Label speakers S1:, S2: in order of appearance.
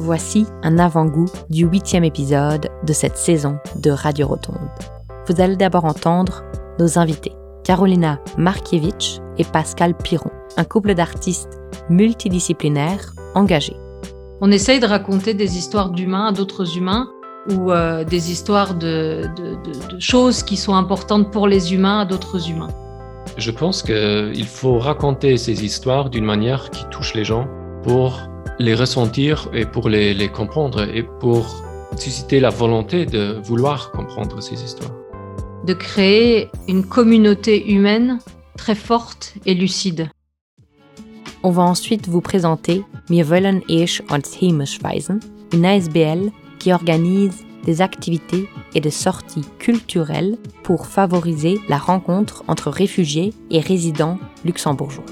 S1: voici un avant-goût du huitième épisode de cette saison de Radio Rotonde. Vous allez d'abord entendre nos invités, Carolina Markiewicz et Pascal Piron, un couple d'artistes multidisciplinaires engagés.
S2: On essaye de raconter des histoires d'humains à d'autres humains ou euh, des histoires de, de, de, choses qui sont importantes pour les humains à d'autres humains.
S3: Je pense qu'il faut raconter ces histoires d'une manière qui touche les gens pour les ressentir et pour les, les comprendre et pour susciter la volonté de vouloir comprendre ces histoires.
S2: De créer une communauté humaine très forte et lucide.
S1: On va ensuite vous présenter Wir wollen ich uns heimisch weisen, une ASBL qui organise des activités et des sorties culturelles pour favoriser la rencontre entre réfugiés et résidents luxembourgeois.